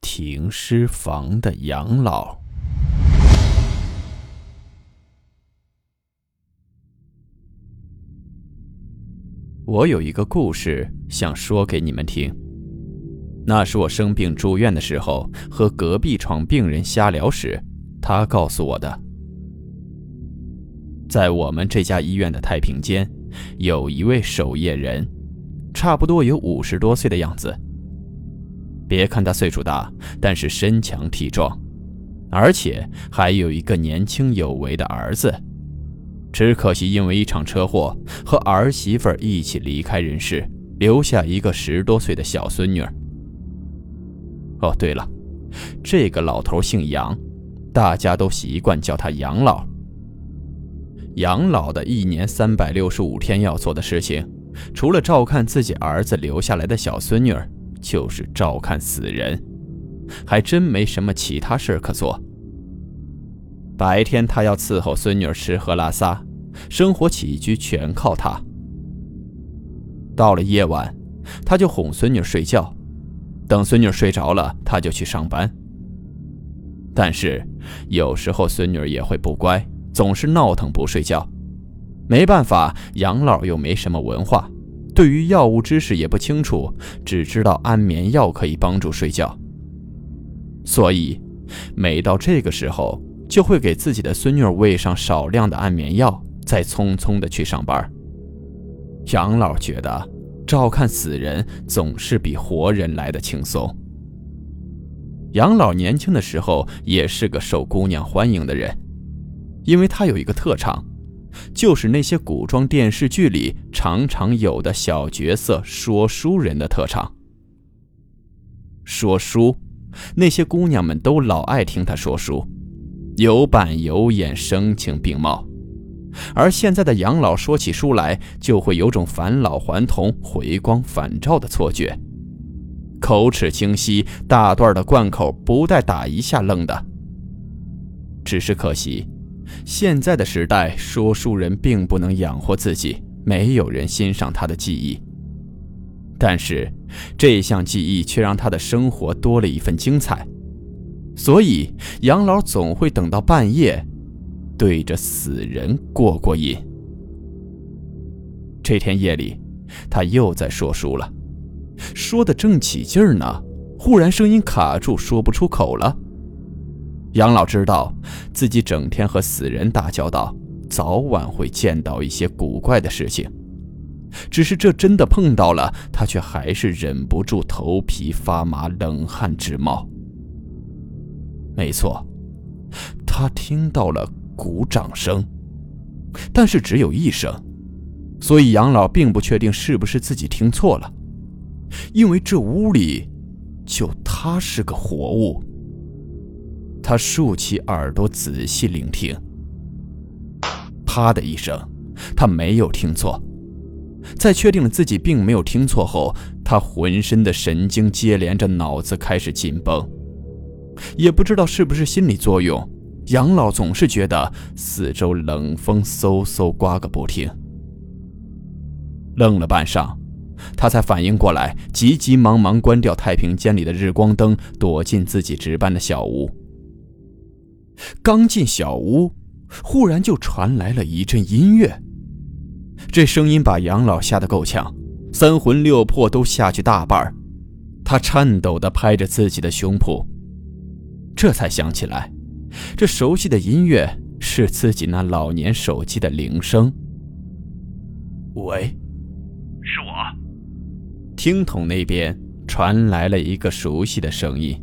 停尸房的养老》。我有一个故事想说给你们听。那是我生病住院的时候，和隔壁床病人瞎聊时，他告诉我的。在我们这家医院的太平间，有一位守夜人。差不多有五十多岁的样子。别看他岁数大，但是身强体壮，而且还有一个年轻有为的儿子。只可惜因为一场车祸，和儿媳妇一起离开人世，留下一个十多岁的小孙女。哦，对了，这个老头姓杨，大家都习惯叫他杨老。杨老的一年三百六十五天要做的事情。除了照看自己儿子留下来的小孙女儿，就是照看死人，还真没什么其他事可做。白天他要伺候孙女吃喝拉撒，生活起居全靠他。到了夜晚，他就哄孙女睡觉，等孙女睡着了，他就去上班。但是有时候孙女也会不乖，总是闹腾不睡觉。没办法，杨老又没什么文化，对于药物知识也不清楚，只知道安眠药可以帮助睡觉。所以，每到这个时候，就会给自己的孙女喂上少量的安眠药，再匆匆的去上班。杨老觉得，照看死人总是比活人来的轻松。杨老年轻的时候也是个受姑娘欢迎的人，因为他有一个特长。就是那些古装电视剧里常常有的小角色说书人的特长。说书，那些姑娘们都老爱听他说书，有板有眼，声情并茂。而现在的杨老说起书来，就会有种返老还童、回光返照的错觉，口齿清晰，大段的贯口不带打一下愣的。只是可惜。现在的时代，说书人并不能养活自己，没有人欣赏他的技艺。但是，这项技艺却让他的生活多了一份精彩。所以，杨老总会等到半夜，对着死人过过瘾。这天夜里，他又在说书了，说的正起劲儿呢，忽然声音卡住，说不出口了。杨老知道自己整天和死人打交道，早晚会见到一些古怪的事情。只是这真的碰到了，他却还是忍不住头皮发麻，冷汗直冒。没错，他听到了鼓掌声，但是只有一声，所以杨老并不确定是不是自己听错了，因为这屋里就他是个活物。他竖起耳朵仔细聆听，啪的一声，他没有听错。在确定了自己并没有听错后，他浑身的神经接连着脑子开始紧绷。也不知道是不是心理作用，杨老总是觉得四周冷风嗖嗖刮个不停。愣了半晌，他才反应过来，急急忙忙关掉太平间里的日光灯，躲进自己值班的小屋。刚进小屋，忽然就传来了一阵音乐。这声音把杨老吓得够呛，三魂六魄都下去大半儿他颤抖地拍着自己的胸脯，这才想起来，这熟悉的音乐是自己那老年手机的铃声。喂，是我。听筒那边传来了一个熟悉的声音。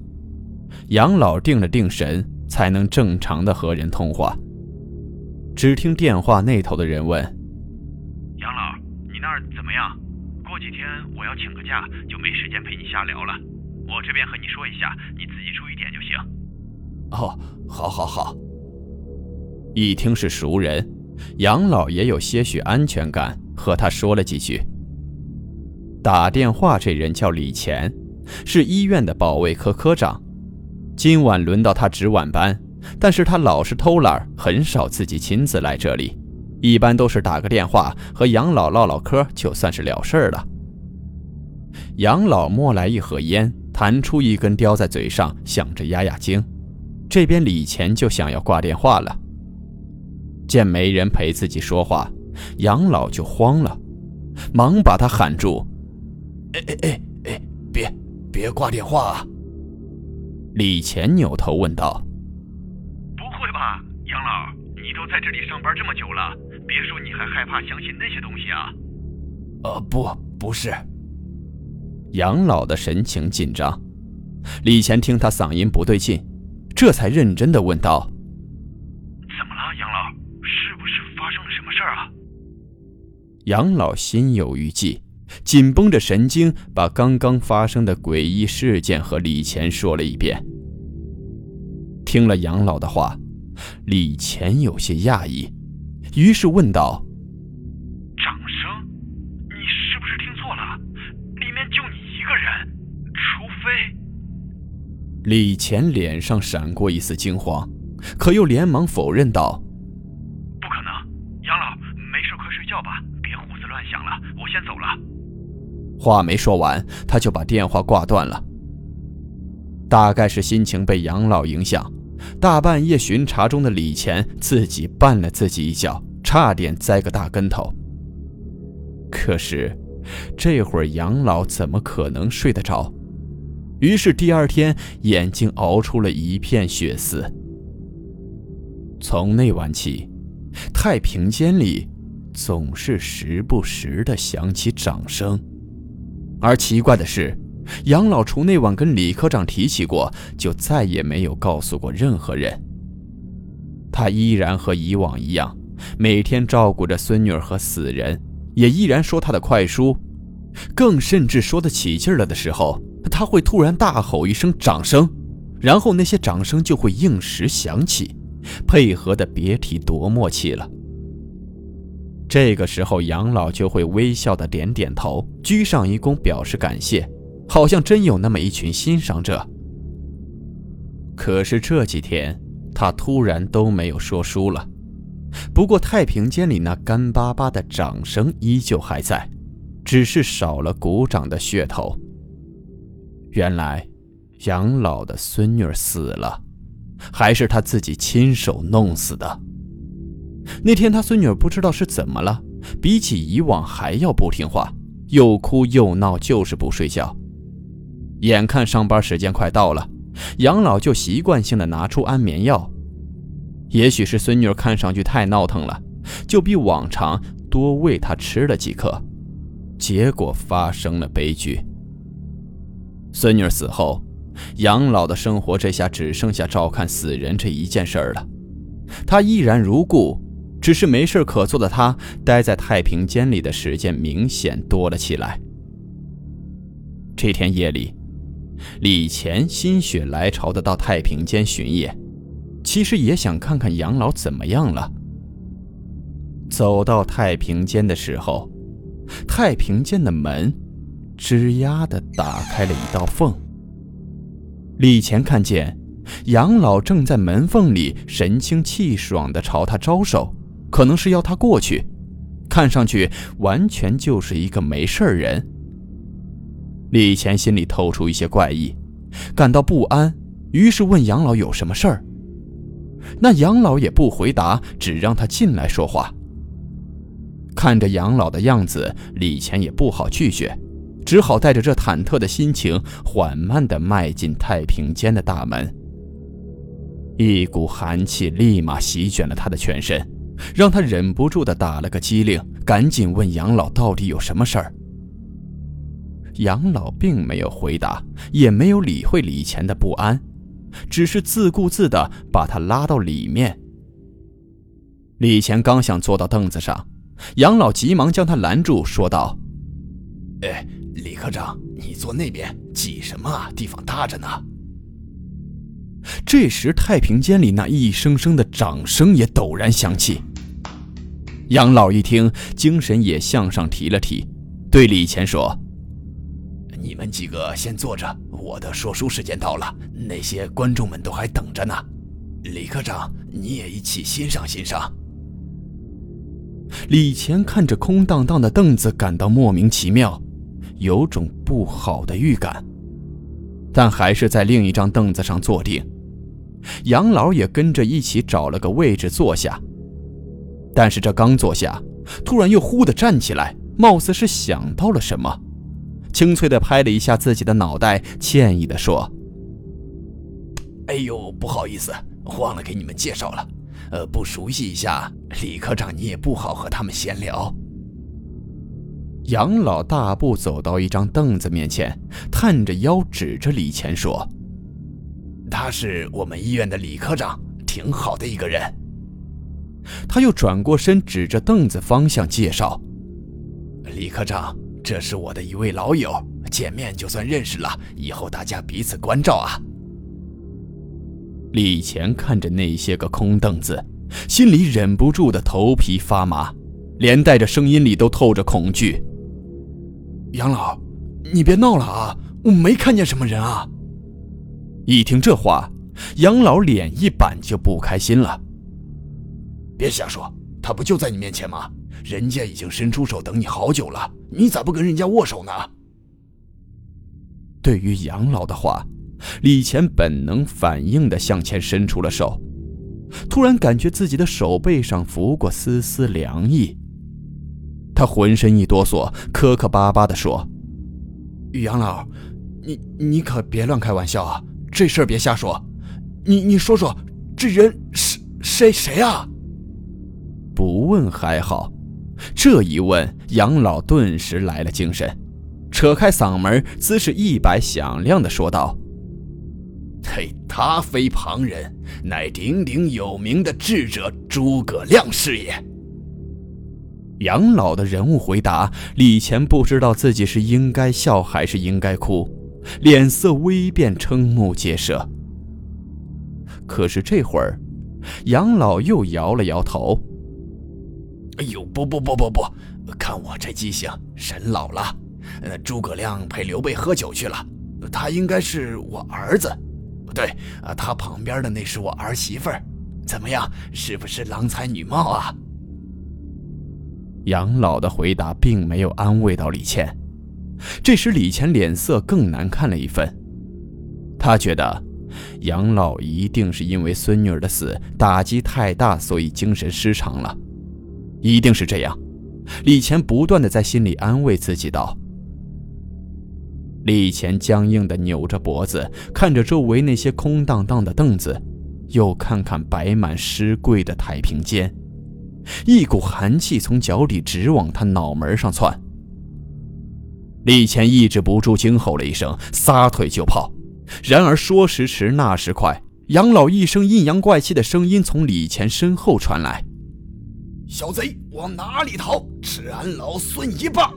杨老定了定神。才能正常的和人通话。只听电话那头的人问：“杨老，你那儿怎么样？过几天我要请个假，就没时间陪你瞎聊了。我这边和你说一下，你自己注意点就行。”哦，好，好，好。一听是熟人，杨老也有些许安全感，和他说了几句。打电话这人叫李乾，是医院的保卫科科长。今晚轮到他值晚班，但是他老是偷懒，很少自己亲自来这里，一般都是打个电话和杨老唠唠嗑，就算是了事儿了。杨老摸来一盒烟，弹出一根叼在嘴上，想着压压惊。这边李钱就想要挂电话了，见没人陪自己说话，杨老就慌了，忙把他喊住：“哎哎哎哎，别别挂电话啊！”李乾扭头问道：“不会吧，杨老，你都在这里上班这么久了，别说你还害怕相信那些东西啊？”“呃，不，不是。”杨老的神情紧张。李乾听他嗓音不对劲。这才认真的问道：“怎么了，杨老？是不是发生了什么事儿啊？”杨老心有余悸，紧绷着神经，把刚刚发生的诡异事件和李乾说了一遍。听了杨老的话，李乾有些讶异，于是问道：“掌声？你是不是听错了？里面就你一个人，除非……”李乾脸上闪过一丝惊慌，可又连忙否认道：“话没说完，他就把电话挂断了。大概是心情被杨老影响，大半夜巡查中的李钱自己绊了自己一脚，差点栽个大跟头。可是，这会儿杨老怎么可能睡得着？于是第二天，眼睛熬出了一片血丝。从那晚起，太平间里总是时不时的响起掌声。而奇怪的是，杨老厨那晚跟李科长提起过，就再也没有告诉过任何人。他依然和以往一样，每天照顾着孙女儿和死人，也依然说他的快书，更甚至说得起劲了的时候。他会突然大吼一声“掌声”，然后那些掌声就会应时响起，配合的别提多默契了。这个时候，杨老就会微笑的点点头，鞠上一躬表示感谢，好像真有那么一群欣赏者。可是这几天，他突然都没有说书了。不过太平间里那干巴巴的掌声依旧还在，只是少了鼓掌的噱头。原来，杨老的孙女死了，还是他自己亲手弄死的。那天他孙女不知道是怎么了，比起以往还要不听话，又哭又闹，就是不睡觉。眼看上班时间快到了，杨老就习惯性的拿出安眠药。也许是孙女看上去太闹腾了，就比往常多喂她吃了几颗，结果发生了悲剧。孙女死后，杨老的生活这下只剩下照看死人这一件事儿了。他依然如故，只是没事可做的他，待在太平间里的时间明显多了起来。这天夜里，李乾心血来潮的到太平间巡夜，其实也想看看杨老怎么样了。走到太平间的时候，太平间的门。吱呀的打开了一道缝。李乾看见杨老正在门缝里神清气爽的朝他招手，可能是要他过去，看上去完全就是一个没事人。李乾心里透出一些怪异，感到不安，于是问杨老有什么事儿。那杨老也不回答，只让他进来说话。看着杨老的样子，李乾也不好拒绝。只好带着这忐忑的心情，缓慢地迈进太平间的大门。一股寒气立马席卷了他的全身，让他忍不住的打了个激灵，赶紧问杨老到底有什么事儿。杨老并没有回答，也没有理会李乾的不安，只是自顾自的把他拉到里面。李乾刚想坐到凳子上，杨老急忙将他拦住，说道：“哎。”李科长，你坐那边挤什么啊？地方大着呢。这时，太平间里那一声声的掌声也陡然响起。杨老一听，精神也向上提了提，对李乾说：“你们几个先坐着，我的说书时间到了，那些观众们都还等着呢。李科长，你也一起欣赏欣赏。”李乾看着空荡荡的凳子，感到莫名其妙，有种不好的预感，但还是在另一张凳子上坐定。杨老也跟着一起找了个位置坐下，但是这刚坐下，突然又忽地站起来，貌似是想到了什么，清脆地拍了一下自己的脑袋，歉意地说：“哎呦，不好意思，忘了给你们介绍了。呃，不熟悉一下，李科长你也不好和他们闲聊。”杨老大步走到一张凳子面前，探着腰指着李乾说。他是我们医院的李科长，挺好的一个人。他又转过身，指着凳子方向介绍：“李科长，这是我的一位老友，见面就算认识了，以后大家彼此关照啊。”李乾看着那些个空凳子，心里忍不住的头皮发麻，连带着声音里都透着恐惧：“杨老，你别闹了啊，我没看见什么人啊。”一听这话，杨老脸一板，就不开心了。别瞎说，他不就在你面前吗？人家已经伸出手等你好久了，你咋不跟人家握手呢？对于杨老的话，李乾本能反应的向前伸出了手，突然感觉自己的手背上拂过丝丝凉意，他浑身一哆嗦，磕磕巴巴的说：“杨老，你你可别乱开玩笑啊！”这事儿别瞎说，你你说说，这人是谁谁啊？不问还好，这一问，杨老顿时来了精神，扯开嗓门，姿势一摆，响亮的说道：“嘿，他非旁人，乃鼎鼎有名的智者诸葛亮是也。”杨老的人物回答，李乾不知道自己是应该笑还是应该哭。脸色微变，瞠目结舌。可是这会儿，杨老又摇了摇头：“哎呦，不不不不不，看我这记性，神老了。呃，诸葛亮陪刘备喝酒去了，他应该是我儿子。不对，啊，他旁边的那是我儿媳妇儿。怎么样，是不是郎才女貌啊？”杨老的回答并没有安慰到李倩。这时，李倩脸色更难看了一分。他觉得杨老一定是因为孙女儿的死打击太大，所以精神失常了，一定是这样。李乾不断的在心里安慰自己道。李乾僵硬的扭着脖子，看着周围那些空荡荡的凳子，又看看摆满尸柜的太平间，一股寒气从脚底直往他脑门上窜。李乾抑制不住惊吼了一声，撒腿就跑。然而说时迟，那时快，杨老一声阴阳怪气的声音从李乾身后传来：“小贼往哪里逃？吃俺老孙一棒！”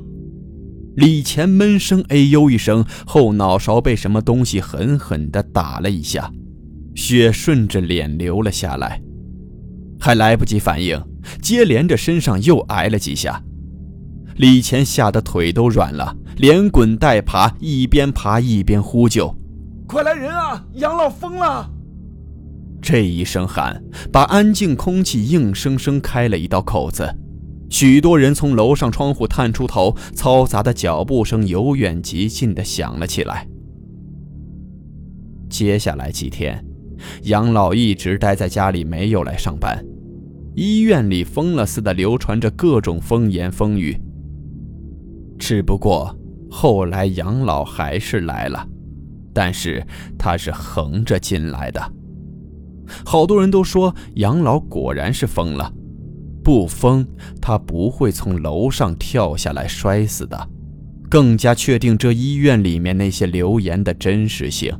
李乾闷声哎呦一声，后脑勺被什么东西狠狠地打了一下，血顺着脸流了下来，还来不及反应，接连着身上又挨了几下。李乾吓得腿都软了，连滚带爬，一边爬一边呼救：“快来人啊！杨老疯了！”这一声喊，把安静空气硬生生开了一道口子。许多人从楼上窗户探出头，嘈杂的脚步声由远及近的响了起来。接下来几天，杨老一直待在家里，没有来上班。医院里疯了似的流传着各种风言风语。只不过后来杨老还是来了，但是他是横着进来的。好多人都说杨老果然是疯了，不疯他不会从楼上跳下来摔死的，更加确定这医院里面那些流言的真实性。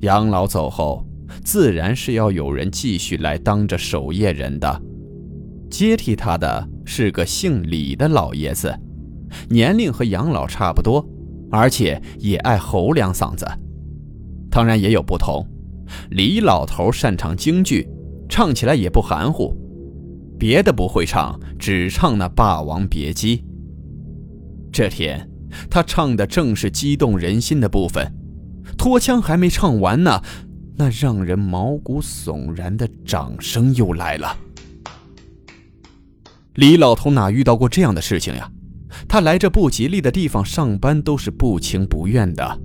杨老走后，自然是要有人继续来当着守夜人的，接替他的。是个姓李的老爷子，年龄和杨老差不多，而且也爱吼两嗓子。当然也有不同。李老头擅长京剧，唱起来也不含糊，别的不会唱，只唱那《霸王别姬》。这天，他唱的正是激动人心的部分，拖腔还没唱完呢，那让人毛骨悚然的掌声又来了。李老头哪遇到过这样的事情呀？他来这不吉利的地方上班都是不情不愿的。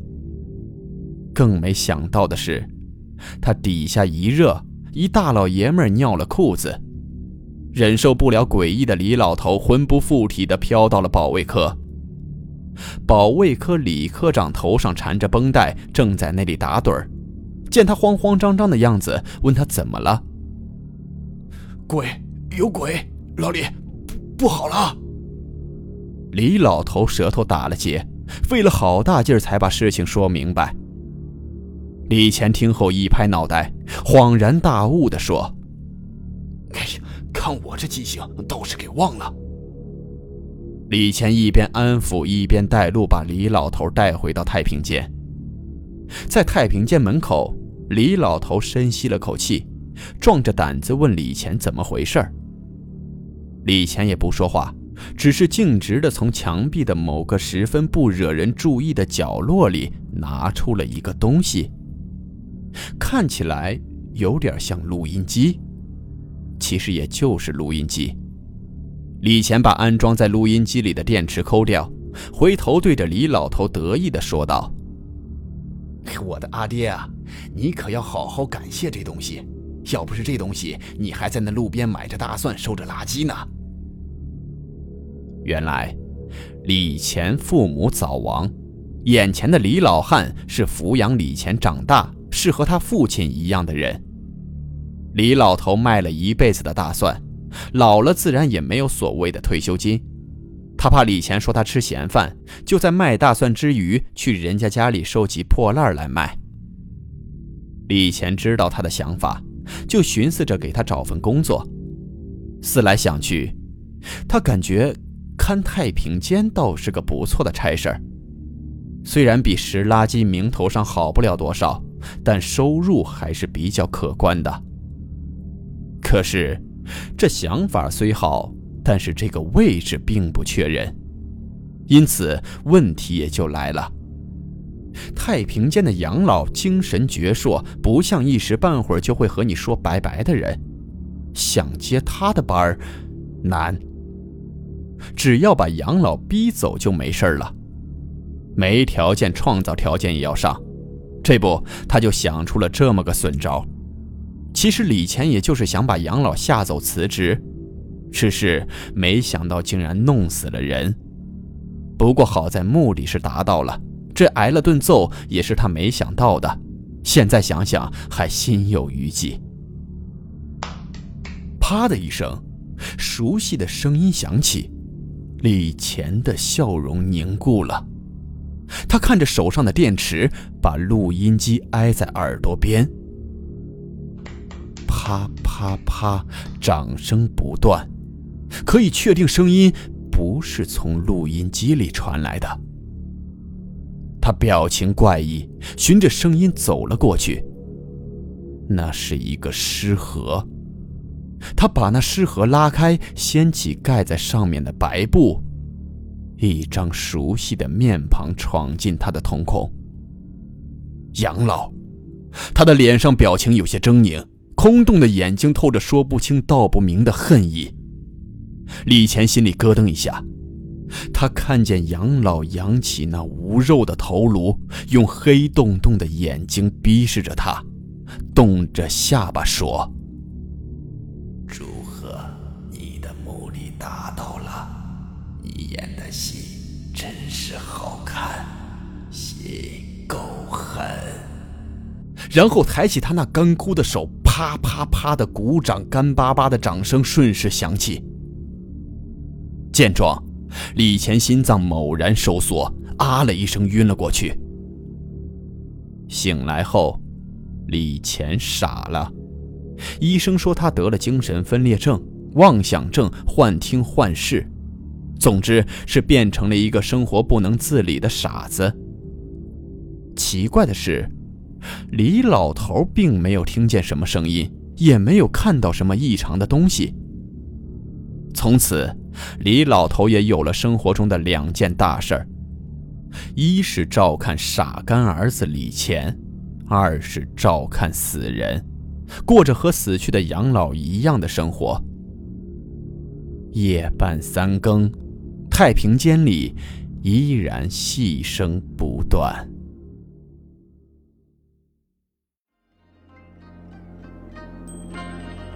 更没想到的是，他底下一热，一大老爷们尿了裤子，忍受不了诡异的李老头魂不附体的飘到了保卫科。保卫科李科长头上缠着绷带，正在那里打盹儿，见他慌慌张张的样子，问他怎么了。鬼，有鬼，老李，不好了！李老头舌头打了结，费了好大劲儿才把事情说明白。李乾听后一拍脑袋，恍然大悟地说：“哎呀，看我这记性，倒是给忘了。”李乾一边安抚，一边带路，把李老头带回到太平间。在太平间门口，李老头深吸了口气，壮着胆子问李乾怎么回事李乾也不说话，只是径直地从墙壁的某个十分不惹人注意的角落里拿出了一个东西。看起来有点像录音机，其实也就是录音机。李乾把安装在录音机里的电池抠掉，回头对着李老头得意地说道：“我的阿爹啊，你可要好好感谢这东西，要不是这东西，你还在那路边买着大蒜，收着垃圾呢。”原来，李乾父母早亡，眼前的李老汉是抚养李乾长大。是和他父亲一样的人。李老头卖了一辈子的大蒜，老了自然也没有所谓的退休金。他怕李乾说他吃闲饭，就在卖大蒜之余去人家家里收集破烂来卖。李乾知道他的想法，就寻思着给他找份工作。思来想去，他感觉看太平间倒是个不错的差事儿，虽然比拾垃圾名头上好不了多少。但收入还是比较可观的。可是，这想法虽好，但是这个位置并不缺人，因此问题也就来了。太平间的养老精神矍铄，不像一时半会儿就会和你说拜拜的人，想接他的班儿难。只要把养老逼走就没事了，没条件创造条件也要上。这不，他就想出了这么个损招。其实李乾也就是想把杨老吓走辞职，只是没想到竟然弄死了人。不过好在目的是达到了，这挨了顿揍也是他没想到的。现在想想还心有余悸。啪的一声，熟悉的声音响起，李乾的笑容凝固了。他看着手上的电池，把录音机挨在耳朵边。啪啪啪，掌声不断，可以确定声音不是从录音机里传来的。他表情怪异，循着声音走了过去。那是一个尸盒，他把那尸盒拉开，掀起盖在上面的白布。一张熟悉的面庞闯进他的瞳孔。杨老，他的脸上表情有些狰狞，空洞的眼睛透着说不清道不明的恨意。李乾心里咯噔一下，他看见杨老扬起那无肉的头颅，用黑洞洞的眼睛逼视着他，动着下巴说：“然后抬起他那干枯的手，啪啪啪的鼓掌，干巴巴的掌声顺势响起。见状，李乾心脏猛然收缩，啊了一声，晕了过去。醒来后，李乾傻了。医生说他得了精神分裂症、妄想症、幻听幻视。总之是变成了一个生活不能自理的傻子。奇怪的是，李老头并没有听见什么声音，也没有看到什么异常的东西。从此，李老头也有了生活中的两件大事儿：一是照看傻干儿子李乾，二是照看死人，过着和死去的养老一样的生活。夜半三更，太平间里依然戏声不断。